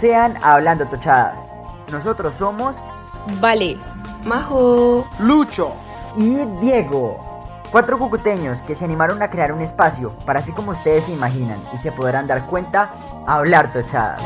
Sean Hablando Tochadas. Nosotros somos Vale, Majo, Lucho. y Diego. Cuatro cucuteños que se animaron a crear un espacio para así como ustedes se imaginan y se podrán dar cuenta, hablar tochadas.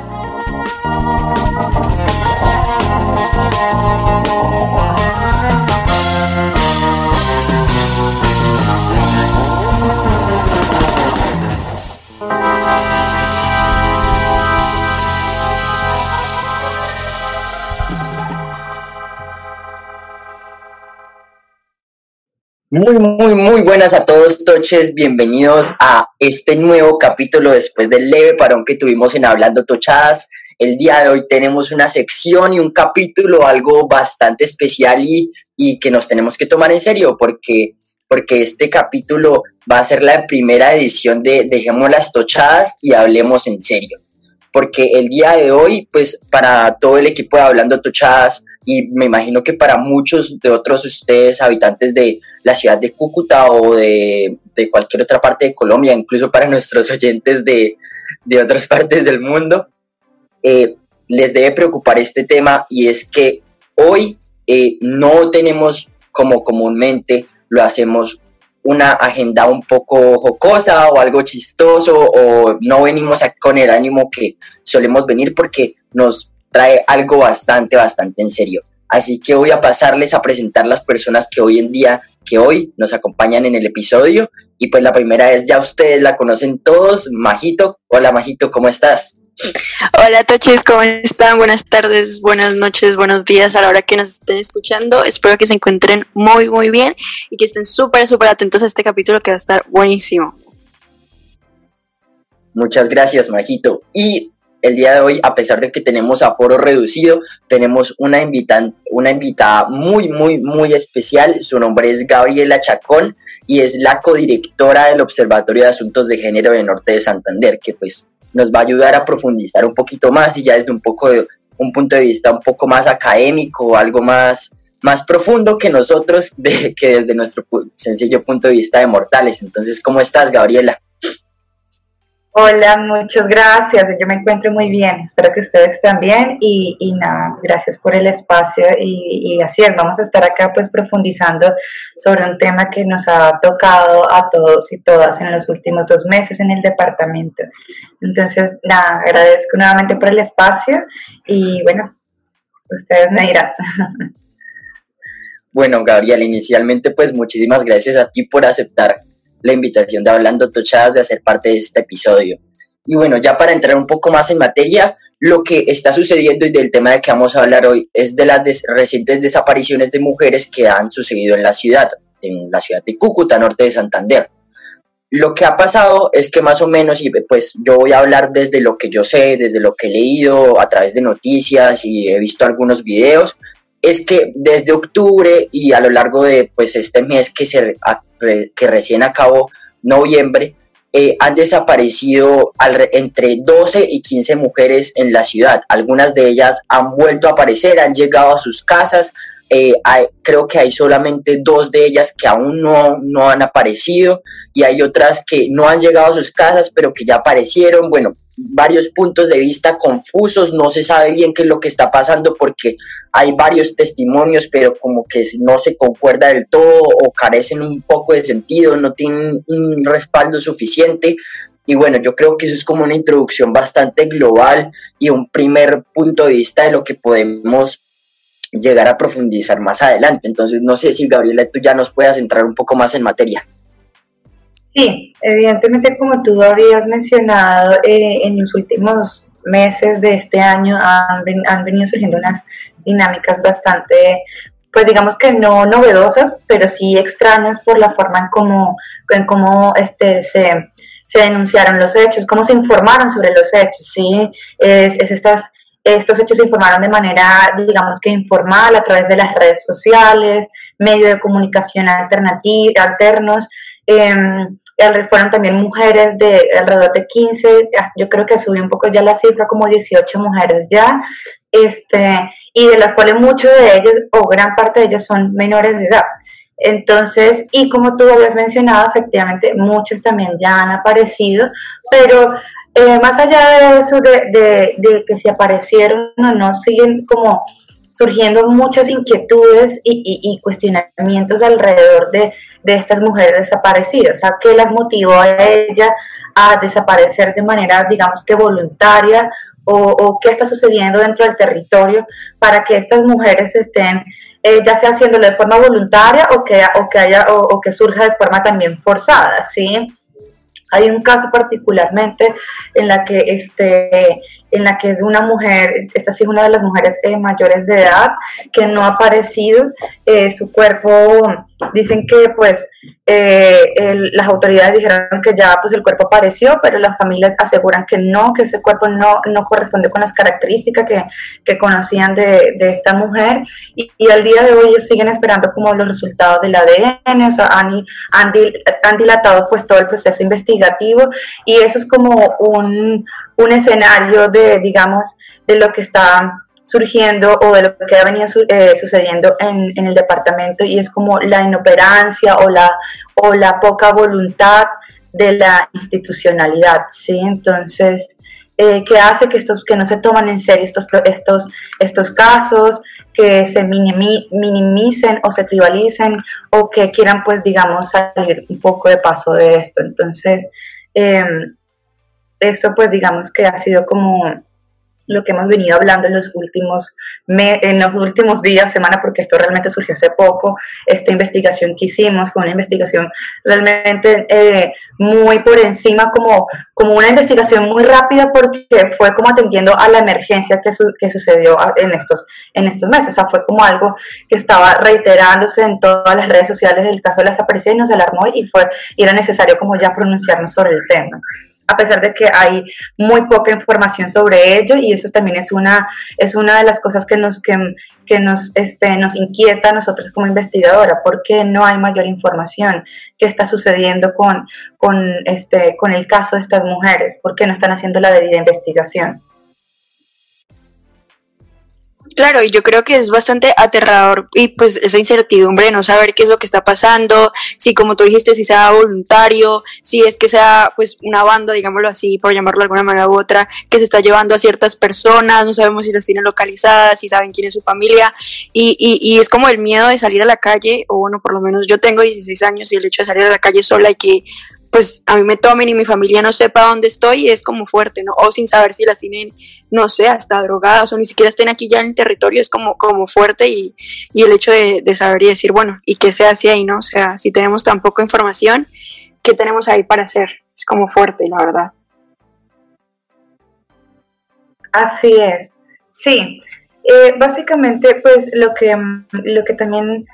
Muy, muy, muy buenas a todos, Toches. Bienvenidos a este nuevo capítulo después del leve parón que tuvimos en Hablando Tochadas. El día de hoy tenemos una sección y un capítulo, algo bastante especial y, y que nos tenemos que tomar en serio porque, porque este capítulo va a ser la primera edición de Dejemos las Tochadas y Hablemos en serio. Porque el día de hoy, pues para todo el equipo de Hablando Tochadas, y me imagino que para muchos de otros ustedes, habitantes de la ciudad de Cúcuta o de, cualquier otra parte de Colombia, incluso para nuestros oyentes de, de otras partes del mundo, eh, les debe preocupar este tema y es que hoy eh, no tenemos como comúnmente lo hacemos una agenda un poco jocosa o algo chistoso o no venimos con el ánimo que solemos venir porque nos trae algo bastante, bastante en serio. Así que voy a pasarles a presentar las personas que hoy en día, que hoy nos acompañan en el episodio. Y pues la primera es, ya ustedes la conocen todos, Majito. Hola Majito, ¿cómo estás? Hola Toches, ¿cómo están? Buenas tardes, buenas noches, buenos días a la hora que nos estén escuchando. Espero que se encuentren muy, muy bien y que estén súper, súper atentos a este capítulo que va a estar buenísimo. Muchas gracias, Majito. Y el día de hoy, a pesar de que tenemos aforo reducido, tenemos una, invitan una invitada muy, muy, muy especial. Su nombre es Gabriela Chacón y es la codirectora del Observatorio de Asuntos de Género de Norte de Santander, que pues nos va a ayudar a profundizar un poquito más y ya desde un poco de un punto de vista un poco más académico, algo más, más profundo que nosotros, de, que desde nuestro sencillo punto de vista de mortales. Entonces, ¿cómo estás, Gabriela? Hola, muchas gracias. Yo me encuentro muy bien. Espero que ustedes también. Y, y nada, gracias por el espacio. Y, y así es, vamos a estar acá pues profundizando sobre un tema que nos ha tocado a todos y todas en los últimos dos meses en el departamento. Entonces, nada, agradezco nuevamente por el espacio y bueno, ustedes me dirán. Bueno, Gabriel, inicialmente pues muchísimas gracias a ti por aceptar la invitación de Hablando Tochadas de hacer parte de este episodio. Y bueno, ya para entrar un poco más en materia, lo que está sucediendo y del tema de que vamos a hablar hoy es de las recientes desapariciones de mujeres que han sucedido en la ciudad, en la ciudad de Cúcuta, norte de Santander. Lo que ha pasado es que más o menos, y pues yo voy a hablar desde lo que yo sé, desde lo que he leído a través de noticias y he visto algunos videos, es que desde octubre y a lo largo de pues este mes que se que recién acabó noviembre eh, han desaparecido alre- entre 12 y 15 mujeres en la ciudad. Algunas de ellas han vuelto a aparecer, han llegado a sus casas. eh, creo que hay solamente dos de ellas que aún no, no han aparecido y hay otras que no han llegado a sus casas pero que ya aparecieron. Bueno, varios puntos de vista confusos, no se sabe bien qué es lo que está pasando porque hay varios testimonios, pero como que no se concuerda del todo o carecen un poco de sentido, no tienen un respaldo suficiente. Y bueno, yo creo que eso es como una introducción bastante global y un primer punto de vista de lo que podemos llegar a profundizar más adelante. Entonces, no sé si Gabriela, tú ya nos puedas entrar un poco más en materia. Sí, evidentemente como tú habías mencionado, eh, en los últimos meses de este año han, han venido surgiendo unas dinámicas bastante, pues digamos que no novedosas, pero sí extrañas por la forma en cómo, en cómo este, se, se denunciaron los hechos, cómo se informaron sobre los hechos, ¿sí? Es, es estas, estos hechos se informaron de manera, digamos que informal, a través de las redes sociales, medios de comunicación alternati- alternos, al- fueron también mujeres de alrededor de 15, yo creo que subí un poco ya la cifra, como 18 mujeres ya, este, y de las cuales muchos de ellos, o gran parte de ellas, son menores de edad. Entonces, y como tú habías mencionado, efectivamente, muchos también ya han aparecido, pero eh, más allá de eso, de, que si aparecieron o no, siguen como surgiendo muchas inquietudes y, cuestionamientos alrededor de, estas mujeres desaparecidas, o sea, qué las motivó a ella a desaparecer de manera, digamos que voluntaria, o, qué está sucediendo dentro del territorio para que estas mujeres estén, eh, ya sea haciéndolo de forma voluntaria o que, o que, haya, o, que surja de forma también forzada, ¿sí? Hay un caso particularmente en la que este, en la que es una mujer, esta sí es una de las mujeres eh, mayores de edad que no ha aparecido, eh, su cuerpo, dicen que pues eh, las autoridades dijeron que ya pues el cuerpo apareció, pero las familias aseguran que no, que ese cuerpo no, no corresponde con las características que, que conocían de, de, esta mujer. Y, al día de hoy ellos siguen esperando como los resultados del ADN, o sea, han, han dilatado pues todo el proceso investigativo y eso es como un un escenario de, digamos, de lo que está surgiendo o de lo que ha venido eh, sucediendo en, en, el departamento y es como la inoperancia o la, o la poca voluntad de la institucionalidad, ¿sí? Entonces, eh, que hace que, estos, que no se toman en serio estos, estos, estos casos, que se minimicen o se tribalicen o que quieran, pues, digamos, salir un poco de paso de esto. Entonces, eh, esto pues digamos que ha sido como lo que hemos venido hablando en los últimos en los últimos días, semana, porque esto realmente surgió hace poco. Esta investigación que hicimos fue una investigación realmente eh, muy por encima, como, como una investigación muy rápida, porque fue como atendiendo a la emergencia que, que sucedió en estos, en estos meses. O sea, fue como algo que estaba reiterándose en todas las redes sociales del caso de las apariciones y nos alarmó y, fue, y era necesario como ya pronunciarnos sobre el tema a pesar de que hay muy poca información sobre ello y eso también es una, es una de las cosas que nos, que, nos, este, nos inquieta a nosotros como investigadora, porque no hay mayor información que está sucediendo con, con, este, con el caso de estas mujeres, porque no están haciendo la debida investigación. Claro, y yo creo que es bastante aterrador y pues esa incertidumbre no saber qué es lo que está pasando, si como tú dijiste, si sea voluntario, si es que sea pues una banda, digámoslo así, por llamarlo de alguna manera u otra, que se está llevando a ciertas personas, no sabemos si las tienen localizadas, si saben quién es su familia, y, y, y es como el miedo de salir a la calle, o bueno, por lo menos yo tengo 16 años y el hecho de salir a la calle sola y que pues a mí me tomen y mi familia no sepa dónde estoy, es como fuerte, ¿no? O sin saber si las tienen, no sé, hasta drogadas o ni siquiera estén aquí ya en el territorio, es como, como fuerte y, el hecho de, saber y decir, bueno, ¿y qué se hace ahí, no? O sea, si tenemos tan poca información, ¿qué tenemos ahí para hacer? Es como fuerte, la verdad. Así es, sí. Eh, básicamente, pues lo que, lo que también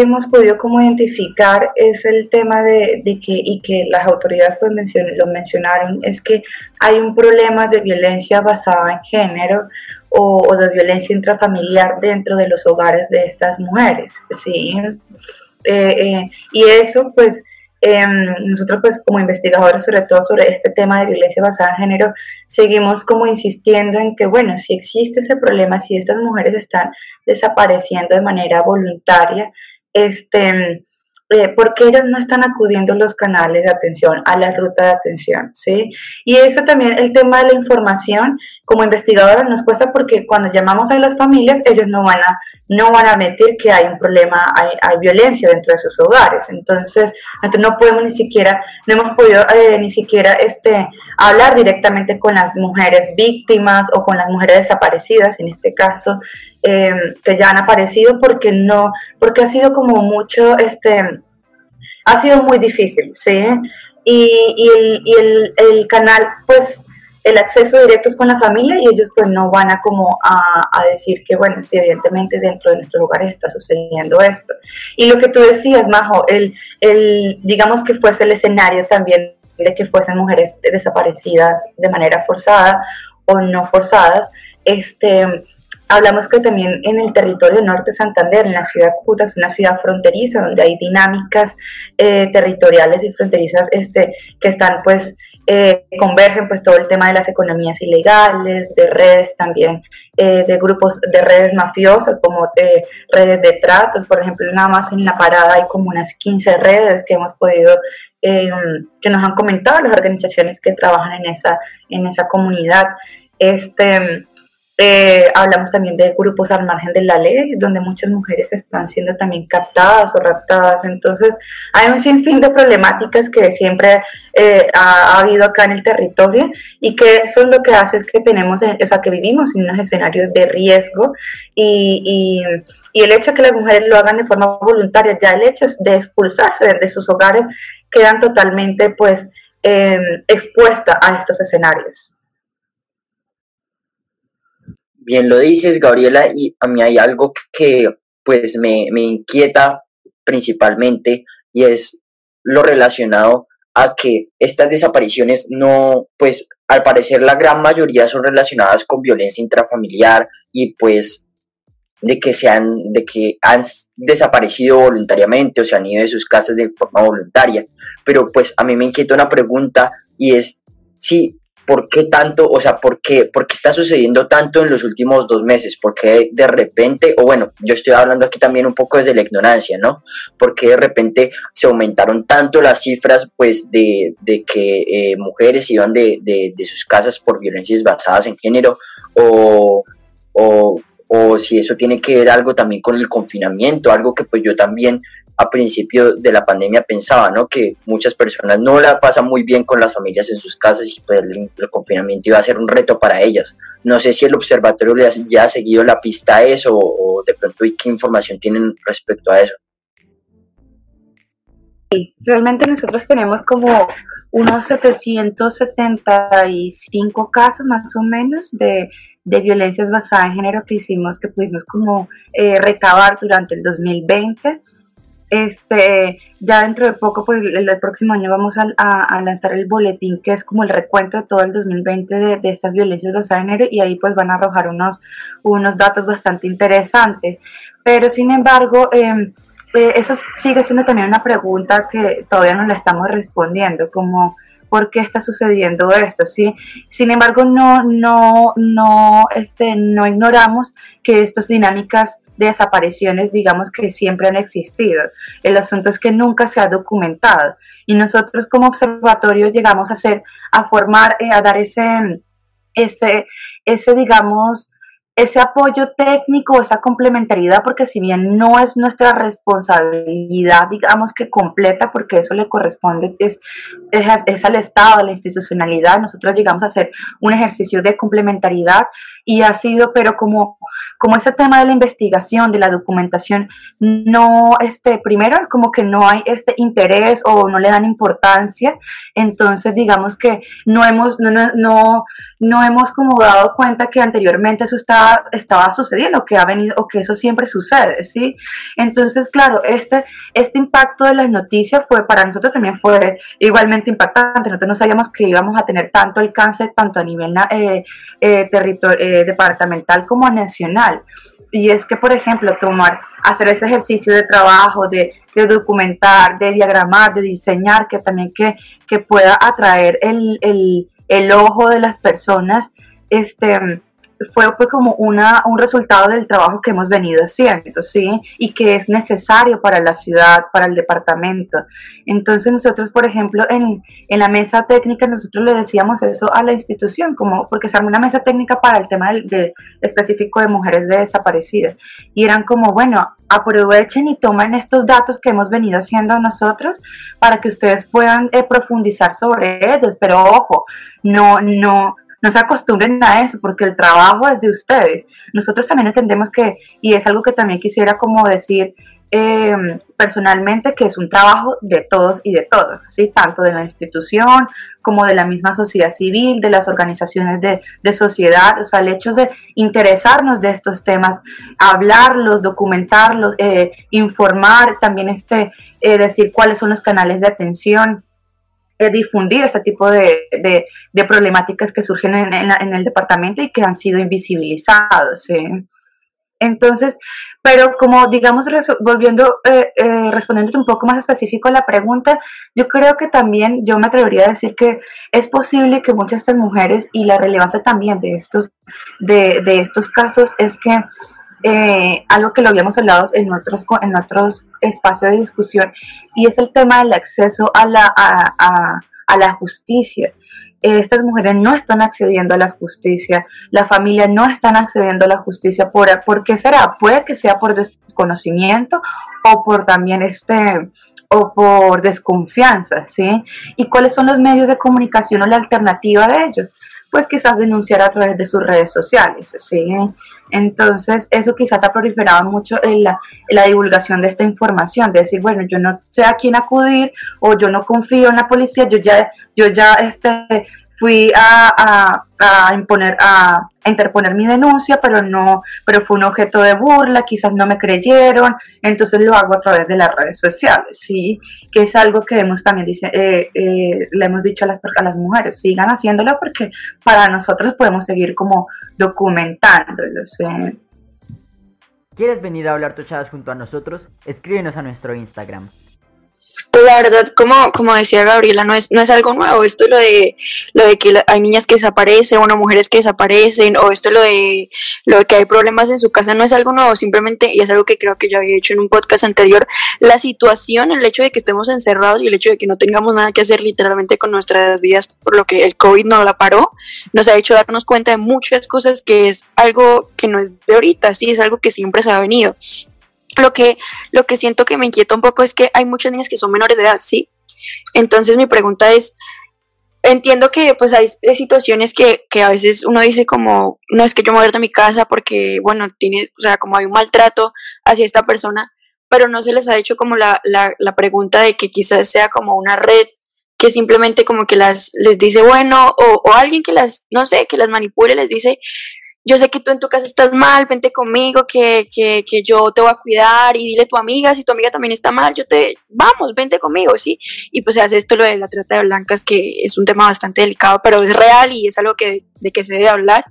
hemos podido como identificar es el tema de, que, y que las autoridades pues lo mencionaron, es que hay un problema de violencia basada en género o, de violencia intrafamiliar dentro de los hogares de estas mujeres, ¿sí? Eh, eh, y eso pues em, nosotros pues como investigadores sobre todo sobre este tema de violencia basada en género seguimos como insistiendo en que bueno si existe ese problema si estas mujeres están desapareciendo de manera voluntaria este, eh, porque ellos no están acudiendo a los canales de atención, a la ruta de atención, ¿sí? Y eso también, el tema de la información, como investigadora nos cuesta porque cuando llamamos a las familias, ellos no van a, no van a admitir que hay un problema, hay, hay violencia dentro de sus hogares. Entonces, entonces no podemos ni siquiera, no hemos podido eh, ni siquiera este, hablar directamente con las mujeres víctimas o con las mujeres desaparecidas, en este caso, Em, que ya han aparecido porque no, porque ha sido como mucho, este, ha sido muy difícil, ¿sí? Y, y, el, y el, el, canal, pues, el acceso directo es con la familia y ellos pues no van a como a, a, decir que, bueno, sí, evidentemente dentro de nuestros hogares está sucediendo esto. Y lo que tú decías, Majo, el, el, digamos que fuese el escenario también de que fuesen mujeres desaparecidas de manera forzada o no forzadas, este, Hablamos que también en el territorio norte de Santander, en la ciudad de Cúcuta, es una ciudad fronteriza donde hay dinámicas eh, territoriales y fronterizas este, que están pues eh, convergen pues todo el tema de las economías ilegales, de redes también, eh, de grupos de redes mafiosas como redes de tratos, por ejemplo, nada más en la parada hay como unas 15 redes que hemos podido em, que nos han comentado las organizaciones que trabajan en esa, en esa comunidad. Este, eh, hablamos también de grupos al margen de la ley, donde muchas mujeres están siendo también captadas o raptadas. Entonces, hay un sinfín de problemáticas que siempre eh, ha, habido acá en el territorio y que eso es lo que hace es que tenemos, o sea, que vivimos en unos escenarios de riesgo y, el hecho de que las mujeres lo hagan de forma voluntaria, ya el hecho de expulsarse de sus hogares, quedan totalmente, pues, eh, expuestas a estos escenarios. Bien lo dices, Gabriela, y a mí hay algo que pues me, me inquieta principalmente y es lo relacionado a que estas desapariciones no, pues al parecer la gran mayoría son relacionadas con violencia intrafamiliar y pues de que se han, de que han desaparecido voluntariamente o se han ido de sus casas de forma voluntaria. Pero pues a mí me inquieta una pregunta y es si ¿por qué tanto, o sea, por qué, por qué está sucediendo tanto en los últimos dos meses? ¿Por qué de repente, o bueno, yo estoy hablando aquí también un poco desde la ignorancia, ¿no? ¿Por qué de repente se aumentaron tanto las cifras, pues, de, de que eh, mujeres iban de, de, de, sus casas por violencias basadas en género? O, o, o si eso tiene que ver algo también con el confinamiento, algo que pues yo también a principio de la pandemia pensaba, ¿no? Que muchas personas no la pasan muy bien con las familias en sus casas y pues el, confinamiento iba a ser un reto para ellas. No sé si el observatorio ya ha seguido la pista a eso o, de pronto qué información tienen respecto a eso. Sí, realmente nosotros tenemos como unos 775 casos más o menos de, de violencias basadas en género que hicimos, que pudimos como eh, recabar durante el 2020 este, ya dentro de poco, pues el, próximo año vamos a, lanzar el boletín que es como el recuento de todo el 2020 de, estas violencias de género y ahí pues van a arrojar unos, unos datos bastante interesantes. Pero sin embargo, em, eh, eso sigue siendo también una pregunta que todavía no la estamos respondiendo, como por qué está sucediendo esto, ¿sí? Sin embargo, no, no, no, este, no ignoramos que estas dinámicas desapariciones, digamos que siempre han existido. El asunto es que nunca se ha documentado y nosotros como observatorio llegamos a hacer, a formar, eh, a dar ese, ese, ese, digamos, ese apoyo técnico, esa complementariedad, porque si bien no es nuestra responsabilidad, digamos que completa, porque eso le corresponde, es, es, es, al Estado, a la institucionalidad, nosotros llegamos a hacer un ejercicio de complementariedad y ha sido, pero como como ese tema de la investigación, de la documentación, no, este, primero como que no hay este interés o no le dan importancia, entonces digamos que no hemos, no, no, no, hemos como dado cuenta que anteriormente eso estaba, estaba sucediendo, que ha venido, o que eso siempre sucede, ¿sí? Entonces, claro, este, este impacto de las noticias fue, para nosotros también fue igualmente impactante, nosotros no sabíamos que íbamos a tener tanto alcance, tanto a nivel eh, eh, eh departamental como nacional. Y es que, por ejemplo, tomar, hacer ese ejercicio de trabajo, de, documentar, de diagramar, de diseñar, que también que, que pueda atraer el, el, el ojo de las personas, este, fue pues como una, un resultado del trabajo que hemos venido haciendo, ¿sí? Y que es necesario para la ciudad, para el departamento. Entonces nosotros, por ejemplo, en, en la mesa técnica, nosotros le decíamos eso a la institución, como porque se una mesa técnica para el tema de, específico de mujeres desaparecidas. Y eran como, bueno, aprovechen y tomen estos datos que hemos venido haciendo nosotros para que ustedes puedan eh, profundizar sobre ellos. Pero ojo, no, no, no se acostumbren a eso porque el trabajo es de ustedes. Nosotros también entendemos que, y es algo que también quisiera como decir em, personalmente, que es un trabajo de todos y de todos, ¿sí? tanto de la institución como de la misma sociedad civil, de las organizaciones de, sociedad, o sea, el hecho de interesarnos de estos temas, hablarlos, documentarlos, eh, informar, también este, eh, decir cuáles son los canales de atención, difundir ese tipo de, de, problemáticas que surgen en, en, el departamento y que han sido invisibilizados. Entonces, pero como digamos, volviendo, eh, eh, respondiendo un poco más específico a la pregunta, yo creo que también yo me atrevería a decir que es posible que muchas de estas mujeres y la relevancia también de estos, de, de estos casos es que eh, algo que lo habíamos hablado en otros, en otros espacios de discusión, y es el tema del acceso a la, a, la justicia estas mujeres no están accediendo a la justicia, la familia no están accediendo a la justicia. ¿Por, ¿por qué será? Puede que sea por desconocimiento o por también este o por desconfianza, ¿sí? ¿Y cuáles son los medios de comunicación o la alternativa de ellos? Pues quizás denunciar a través de sus redes sociales, ¿sí? Entonces, eso quizás ha proliferado mucho en la, en la, divulgación de esta información, de decir, bueno, yo no sé a quién acudir o yo no confío en la policía, yo ya, yo ya este, fui a, a, imponer, a, interponer mi denuncia, pero no, pero fue un objeto de burla, quizás no me creyeron, entonces lo hago a través de las redes sociales, sí, que es algo que hemos también dice, eh, eh, le hemos dicho a las, a las mujeres, sigan haciéndolo porque para nosotros podemos seguir como documentándolo, ¿sí? ¿Quieres venir a hablar tochadas junto a nosotros? Escríbenos a nuestro Instagram, pues la verdad, como, como decía Gabriela, no es, no es algo nuevo. Esto lo de lo de que hay niñas que desaparecen, o mujeres que desaparecen, o esto lo de lo de que hay problemas en su casa no es algo nuevo, simplemente, y es algo que creo que ya había hecho en un podcast anterior, la situación, el hecho de que estemos encerrados y el hecho de que no tengamos nada que hacer literalmente con nuestras vidas, por lo que el COVID no la paró, nos ha hecho darnos cuenta de muchas cosas que es algo que no es de ahorita, sí, es algo que siempre se ha venido. Lo que, lo que siento que me inquieta un poco es que hay muchas niñas que son menores de edad, ¿sí? Entonces mi pregunta es, entiendo que pues hay, situaciones que, que, a veces uno dice como, no es que yo me voy de mi casa porque, bueno, tiene, o sea, como hay un maltrato hacia esta persona, pero no se les ha hecho como la, la, la pregunta de que quizás sea como una red que simplemente como que las les dice bueno o, o alguien que las, no sé, que las manipule, les dice, yo sé que tú en tu casa estás mal, vente conmigo, que, que, que, yo te voy a cuidar y dile a tu amiga, si tu amiga también está mal, yo te, vamos, vente conmigo, ¿sí? Y pues se hace esto lo de la trata de blancas, que es un tema bastante delicado, pero es real y es algo que, de que se debe hablar.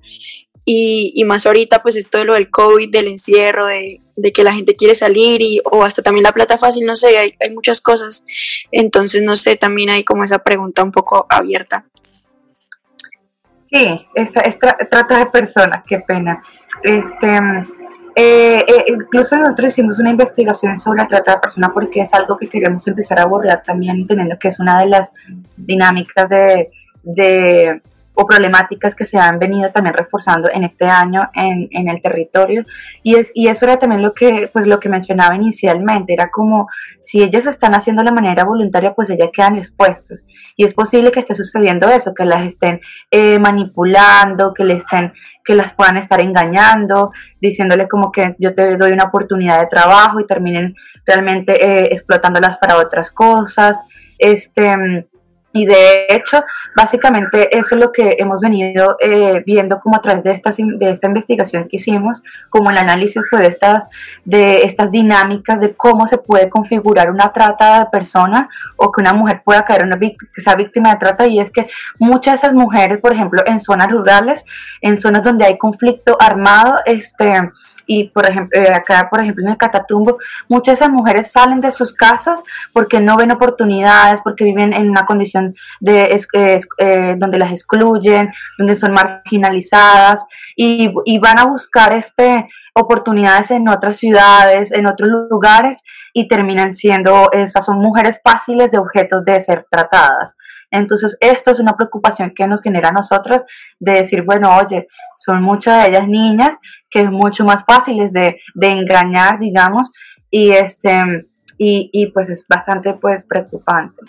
Y, y más ahorita, pues esto de lo del COVID, del encierro, de, de, que la gente quiere salir y, o hasta también la plata fácil, no sé, hay, hay muchas cosas. Entonces, no sé, también hay como esa pregunta un poco abierta. Sí, esa es trata de personas, qué pena. Este, eh, eh, incluso nosotros hicimos una investigación sobre la trata de personas porque es algo que queremos empezar a abordar también, entendiendo que es una de las dinámicas de, de o problemáticas que se han venido también reforzando en este año en, en, el territorio. Y es y eso era también lo que pues lo que mencionaba inicialmente. Era como si ellas están haciendo de manera voluntaria pues ellas quedan expuestas. Y es posible que esté sucediendo eso que las estén eh, manipulando que le estén que las puedan estar engañando diciéndole como que yo te doy una oportunidad de trabajo y terminen realmente eh, explotándolas para otras cosas. Este y de hecho, básicamente eso es lo que hemos venido eh, viendo como a través de, estas, de esta investigación que hicimos, como el análisis pues, de, estas, de estas dinámicas de cómo se puede configurar una trata de persona o que una mujer pueda caer una que sea víctima de trata. Y es que muchas de esas mujeres, por ejemplo, en zonas rurales, en zonas donde hay conflicto armado, este y por ejemplo, eh, acá por ejemplo en el Catatumbo, muchas de esas mujeres salen de sus casas porque no ven oportunidades, porque viven en una condición de, eh, donde las excluyen, donde son marginalizadas y, van a buscar este oportunidades en otras ciudades, en otros lugares y terminan siendo, esas son mujeres fáciles de objetos de ser tratadas. Entonces, esto es una preocupación que nos genera a nosotros de decir, bueno, oye, son muchas de ellas niñas que es mucho más fáciles de, de engañar, digamos, y, este, y, y pues es bastante pues preocupante.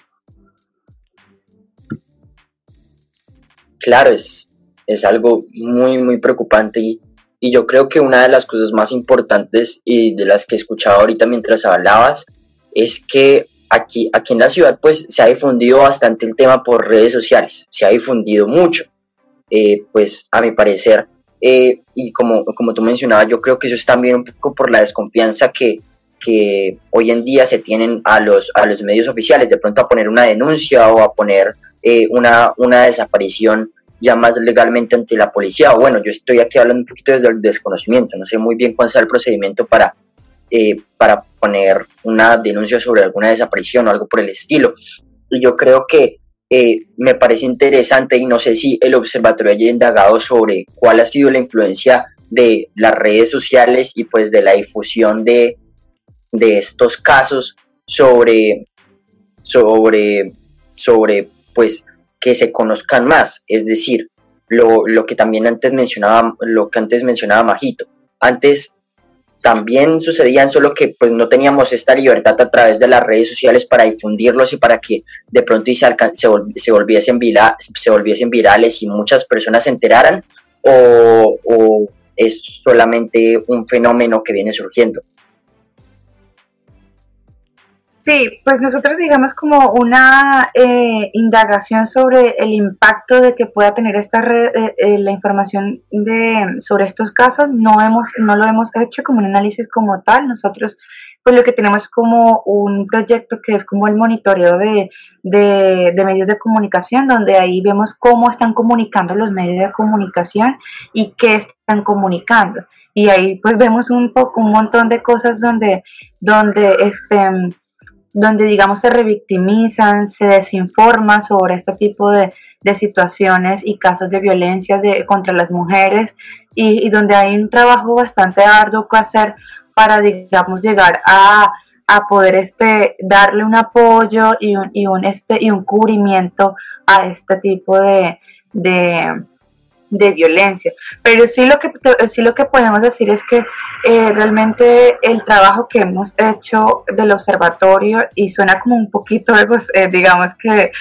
Claro, es, es algo muy, muy preocupante y, y yo creo que una de las cosas más importantes y de las que escuchaba ahorita mientras hablabas es que aquí, aquí en la ciudad pues se ha difundido bastante el tema por redes sociales, se ha difundido mucho. Eh, pues a mi parecer, eh, y como, como tú mencionabas, yo creo que eso es también un poco por la desconfianza que, que hoy en día se tienen a los, a los medios oficiales, de pronto a poner una denuncia o a poner eh, una, una desaparición ya más legalmente ante la policía. bueno, yo estoy aquí hablando un poquito desde el desconocimiento, no sé muy bien cuál sea el procedimiento para, eh, para poner una denuncia sobre alguna desaparición o algo por el estilo. Y yo creo que eh, me parece interesante y no sé si el observatorio haya indagado sobre cuál ha sido la influencia de las redes sociales y pues de la difusión de, de estos casos sobre, sobre, sobre, pues, que se conozcan más, es decir, lo, lo, que también antes mencionaba, lo que antes mencionaba Majito. Antes también sucedían, solo que pues no teníamos esta libertad a través de las redes sociales para difundirlos y para que de pronto se, se, se, volviesen, se volviesen virales y muchas personas se enteraran o, o es solamente un fenómeno que viene surgiendo. Sí, pues nosotros digamos como una eh, indagación sobre el impacto de que pueda tener esta red, eh, eh, la información de sobre estos casos no hemos no lo hemos hecho como un análisis como tal. Nosotros pues lo que tenemos como un proyecto que es como el monitoreo de, de, medios de comunicación, donde ahí vemos cómo están comunicando los medios de comunicación y qué están comunicando. Y ahí pues vemos un poco un montón de cosas donde donde este donde digamos se revictimizan, se desinforma sobre este tipo de, situaciones y casos de violencia de, contra las mujeres y, donde hay un trabajo bastante arduo que hacer para digamos llegar a, poder este darle un apoyo y un, y un este y un cubrimiento a este tipo de, de violencia. Pero sí lo que, sí lo que podemos decir es que eh, realmente el trabajo que hemos hecho del observatorio, y suena como un poquito, pues, eh, digamos que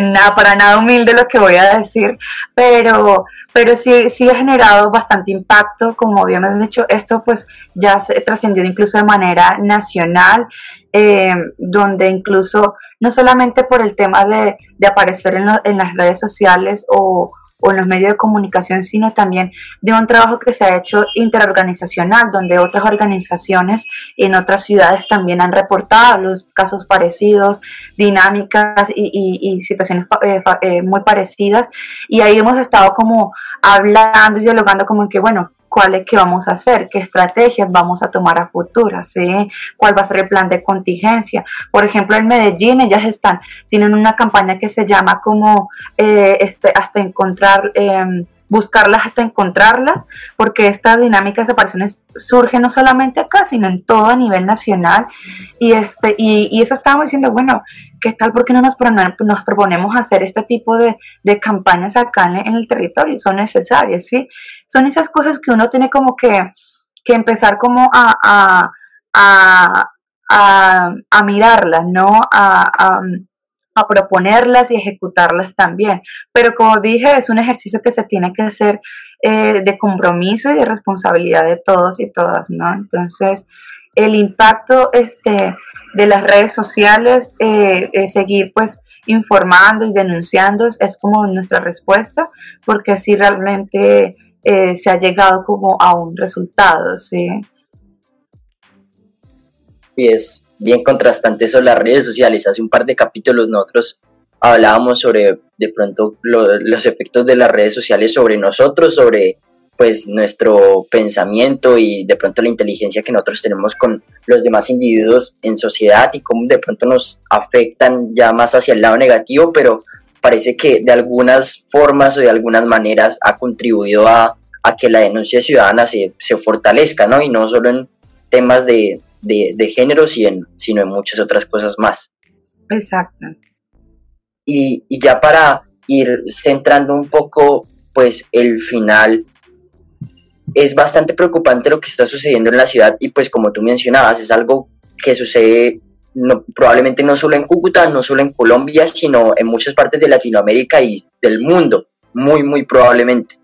nada, para nada humilde lo que voy a decir, pero, pero sí, sí ha generado bastante impacto, como habíamos dicho, esto pues ya se trascendió incluso de manera nacional, eh, donde incluso no solamente por el tema de, de aparecer en, en las redes sociales o o en los medios de comunicación, sino también de un trabajo que se ha hecho interorganizacional, donde otras organizaciones en otras ciudades también han reportado los casos parecidos, dinámicas y, situaciones eh, eh, muy parecidas. Y ahí hemos estado como hablando y dialogando como en que, bueno, cuál es qué vamos a hacer, qué estrategias vamos a tomar a futuro, ¿sí? cuál va a ser el plan de contingencia. Por ejemplo, en Medellín ellas están, tienen una campaña que se llama como eh, este, hasta encontrar... Eh, buscarlas hasta encontrarlas, porque esta dinámica de desapariciones surge no solamente acá, sino en todo a nivel nacional. Y, este, y, y eso estábamos diciendo, bueno, ¿qué tal? ¿Por qué no nos, nos proponemos hacer este tipo de, de campañas acá en, el territorio? Son necesarias, ¿sí? Son esas cosas que uno tiene como que, que empezar como a, a, a, a, mirarlas, ¿no? a, a proponerlas y ejecutarlas también. Pero como dije, es un ejercicio que se tiene que hacer eh, de compromiso y de responsabilidad de todos y todas, ¿no? Entonces, el impacto este, de las redes sociales, eh, seguir pues informando y denunciando es como nuestra respuesta, porque así realmente eh, se ha llegado como a un resultado, ¿sí? Y es bien contrastante eso las redes sociales. Hace un par de capítulos nosotros hablábamos sobre de pronto los efectos de las redes sociales sobre nosotros, sobre pues nuestro pensamiento y de pronto la inteligencia que nosotros tenemos con los demás individuos en sociedad y cómo de pronto nos afectan ya más hacia el lado negativo, pero parece que de algunas formas o de algunas maneras ha contribuido a, a que la denuncia ciudadana se, se fortalezca, ¿no? Y no solo en temas de, de, de género, sino en muchas otras cosas más. Exacto. Y, y ya para ir centrando un poco, pues el final es bastante preocupante lo que está sucediendo en la ciudad y pues como tú mencionabas, es algo que sucede probablemente no solo en Cúcuta, no solo en Colombia, sino en muchas partes de Latinoamérica y del mundo, muy, muy probablemente.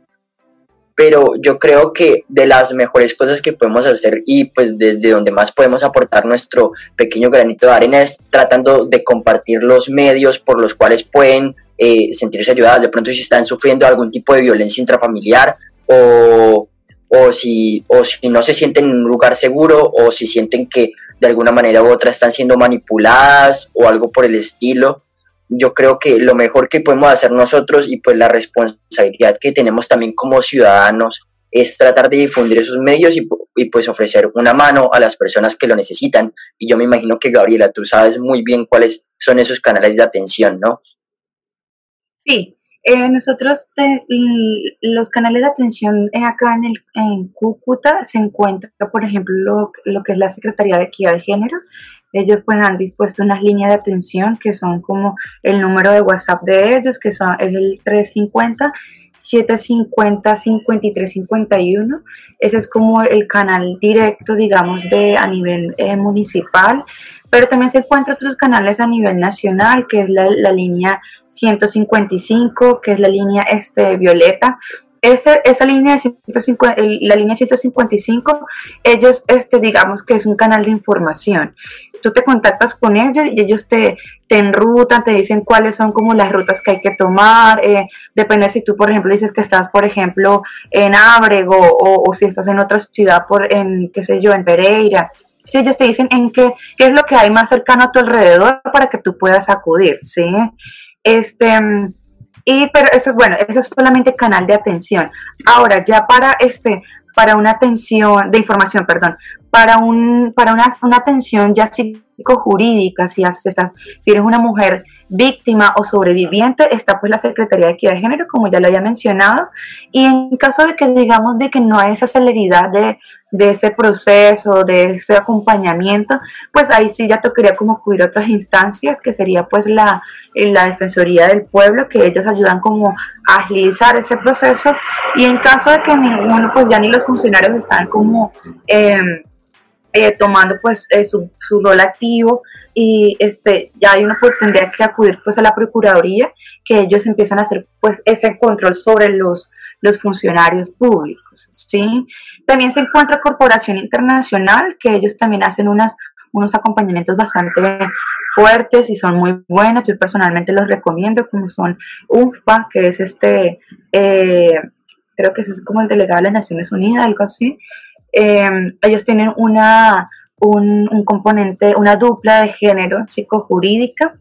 Pero yo creo que de las mejores cosas que podemos hacer y pues desde donde más podemos aportar nuestro pequeño granito de arena es tratando de compartir los medios por los cuales pueden eh, sentirse ayudadas, de pronto si están sufriendo algún tipo de violencia intrafamiliar o, o, si, o si no se sienten en un lugar seguro o si sienten que de alguna manera u otra están siendo manipuladas o algo por el estilo yo creo que lo mejor que podemos hacer nosotros y pues la responsabilidad que tenemos también como ciudadanos es tratar de difundir esos medios y, pues ofrecer una mano a las personas que lo necesitan. Y yo me imagino que Gabriela, tú sabes muy bien cuáles son esos canales de atención, ¿no? Sí, Eh, nosotros, los canales de atención acá en, el, en Cúcuta se encuentra, por ejemplo, lo, lo, que es la Secretaría de Equidad de Género. Ellos pues han dispuesto unas líneas de atención que son como el número de WhatsApp de ellos, que son, es el 350 750 5351. Ese es como el canal directo, digamos, de a nivel eh, municipal. Pero también se encuentran otros canales a nivel nacional, que es la, la línea 155, que es la línea este, violeta. Esa, esa línea de 150, la línea 155, ellos, este, digamos que es un canal de información. Tú te contactas con ellos y ellos te, te enrutan, te dicen cuáles son como las rutas que hay que tomar. Eh, depende si tú, por ejemplo, dices que estás, por ejemplo, en Ábrego o, o si estás en otra ciudad, por, en, qué sé yo, en Pereira si ellos te dicen en qué, qué es lo que hay más cercano a tu alrededor para que tú puedas acudir, ¿sí? Este, y pero eso es bueno, eso es solamente canal de atención. Ahora, ya para este, para una atención, de información, perdón, para un, para una, una atención ya psicojurídica, si estás, si eres una mujer víctima o sobreviviente, está pues la Secretaría de Equidad de Género, como ya lo había mencionado, y en caso de que digamos de que no hay esa celeridad de, de ese proceso, de ese acompañamiento, pues ahí sí ya tocaría como acudir a otras instancias, que sería pues la, la Defensoría del Pueblo, que ellos ayudan como a agilizar ese proceso, y en caso de que ninguno, pues ya ni los funcionarios están como... Em, eh, tomando pues eh, su, su, rol activo y este ya hay uno pues tendría que acudir pues a la procuraduría que ellos empiezan a hacer pues ese control sobre los los funcionarios públicos sí también se encuentra Corporación Internacional que ellos también hacen unas unos acompañamientos bastante fuertes y son muy buenos yo personalmente los recomiendo como son UFPA que es este eh, creo que es como el delegado de las Naciones Unidas algo así Em, ellos tienen una, un, componente, una dupla de género psicojurídica.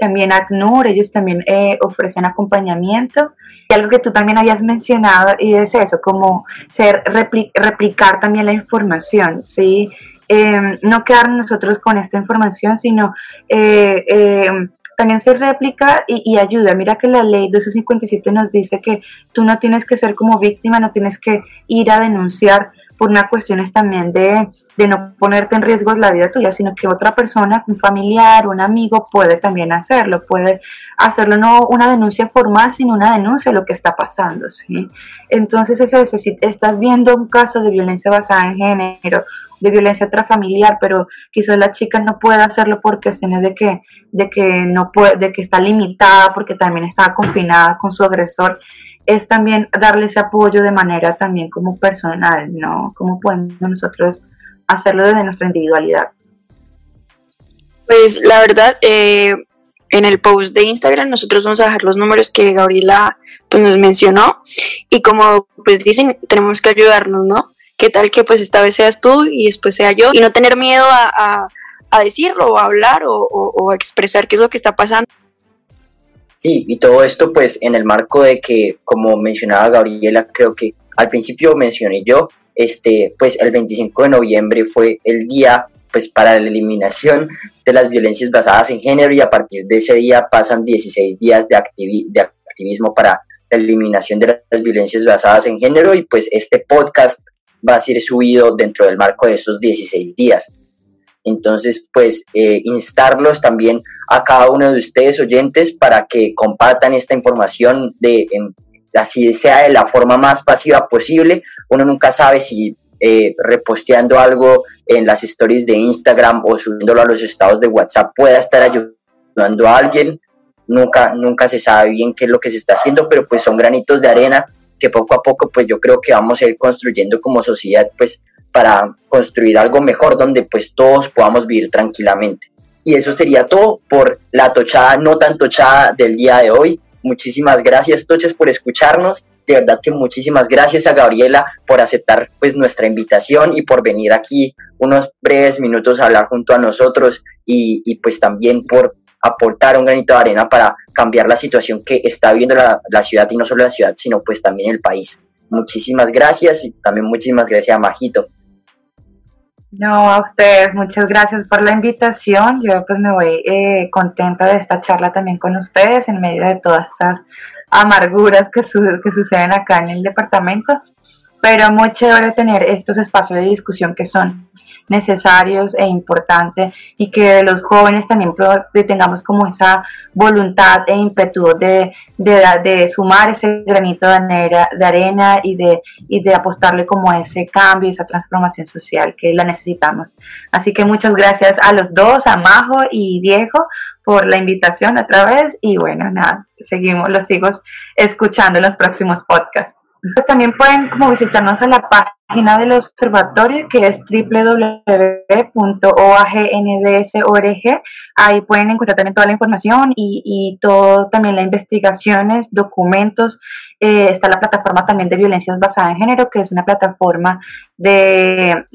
También ACNUR, ellos también eh, ofrecen acompañamiento. Y algo que tú también habías mencionado, y es eso, como ser replicar también la información, ¿sí? Em, no quedar nosotros con esta información, sino eh, em, también se replica y, y, ayuda. Mira que la ley 1257 nos dice que tú no tienes que ser como víctima, no tienes que ir a denunciar por una cuestiones también de, de no ponerte en riesgo la vida tuya, sino que otra persona, un familiar, un amigo puede también hacerlo, puede hacerlo no una denuncia formal, sino una denuncia de lo que está pasando, ¿sí? Entonces es eso, si estás viendo un caso de violencia basada en género, de violencia intrafamiliar, pero quizás la chica no puede hacerlo por cuestiones de que, de que no puede, de que está limitada, porque también está confinada con su agresor, es también darle ese apoyo de manera también como personal, ¿no? ¿Cómo podemos nosotros hacerlo desde nuestra individualidad? Pues la verdad, eh, en el post de Instagram nosotros vamos a dejar los números que Gabriela pues nos mencionó y como pues dicen, tenemos que ayudarnos, ¿no? ¿Qué tal que pues esta vez seas tú y después sea yo? Y no tener miedo a, decirlo o a hablar o, o, a expresar qué es lo que está pasando. Sí, y todo esto pues en el marco de que, como mencionaba Gabriela, creo que al principio mencioné yo, este, pues el 25 de noviembre fue el día pues para la eliminación de las violencias basadas en género y a partir de ese día pasan 16 días de, de activismo para la eliminación de las violencias basadas en género y pues este podcast va a ser subido dentro del marco de esos 16 días. Entonces, pues, eh, instarlos también a cada uno de ustedes oyentes para que compartan esta información de, así sea de la forma más pasiva posible. Uno nunca sabe si eh, reposteando algo en las stories de Instagram o subiéndolo a los estados de WhatsApp pueda estar ayudando a alguien. Nunca, nunca se sabe bien qué es lo que se está haciendo, pero pues son granitos de arena que poco a poco pues yo creo que vamos a ir construyendo como sociedad pues para construir algo mejor donde pues todos podamos vivir tranquilamente. Y eso sería todo por la tochada no tan tochada del día de hoy. Muchísimas gracias Toches por escucharnos. De verdad que muchísimas gracias a Gabriela por aceptar pues nuestra invitación y por venir aquí unos breves minutos a hablar junto a nosotros y, pues también por aportar un granito de arena para cambiar la situación que está viviendo la, la ciudad y no solo la ciudad sino pues también el país. Muchísimas gracias y también muchísimas gracias a Majito. No, a ustedes, muchas gracias por la invitación. Yo pues me voy eh, contenta de esta charla también con ustedes en medio de todas esas amarguras que, que suceden acá en el departamento, pero muy chévere tener estos espacios de discusión que son necesarios e importantes y que los jóvenes también tengamos como esa voluntad e ímpetu de, de, sumar ese granito de, de arena y de, y de apostarle como ese cambio, esa transformación social que la necesitamos. Así que muchas gracias a los dos, a Majo y Diego, por la invitación otra vez y bueno, nada, seguimos, los sigo escuchando en los próximos podcasts. Pues también pueden como visitarnos a la página del observatorio que es www.oagndsorg. Ahí pueden encontrar también toda la información y, y todo también las investigaciones, documentos. Eh, está la plataforma también de violencias basadas en género, que es una plataforma de,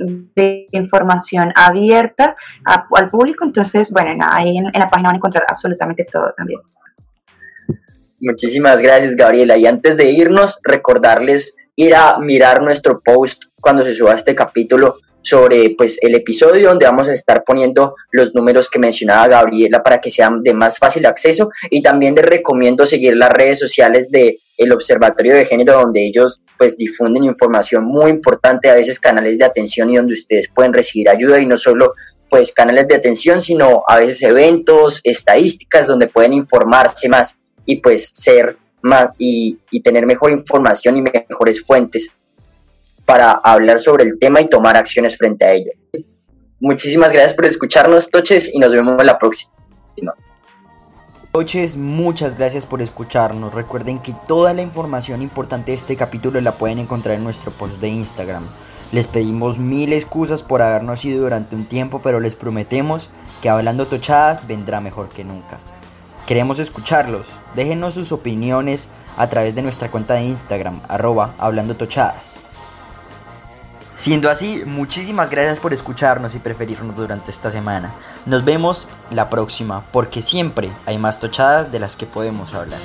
información abierta al público. Entonces, bueno, ahí en la página van a encontrar absolutamente todo también. Muchísimas gracias, Gabriela. Y antes de irnos, recordarles ir a mirar nuestro post cuando se suba este capítulo sobre pues el episodio donde vamos a estar poniendo los números que mencionaba Gabriela para que sean de más fácil acceso. Y también les recomiendo seguir las redes sociales de el Observatorio de Género donde ellos pues difunden información muy importante, a veces canales de atención y donde ustedes pueden recibir ayuda. Y no solo pues canales de atención, sino a veces eventos, estadísticas donde pueden informarse más y pues ser más y, tener mejor información y mejores fuentes para hablar sobre el tema y tomar acciones frente a ello. Muchísimas gracias por escucharnos, Toches, y nos vemos la próxima. Toches, muchas gracias por escucharnos. Recuerden que toda la información importante de este capítulo la pueden encontrar en nuestro post de Instagram. Les pedimos mil excusas por habernos ido durante un tiempo, pero les prometemos que hablando tochadas vendrá mejor que nunca. Queremos escucharlos. Déjenos sus opiniones a través de nuestra cuenta de Instagram, arroba hablando tochadas. Siendo así, muchísimas gracias por escucharnos y preferirnos durante esta semana. Nos vemos la próxima, porque siempre hay más tochadas de las que podemos hablar.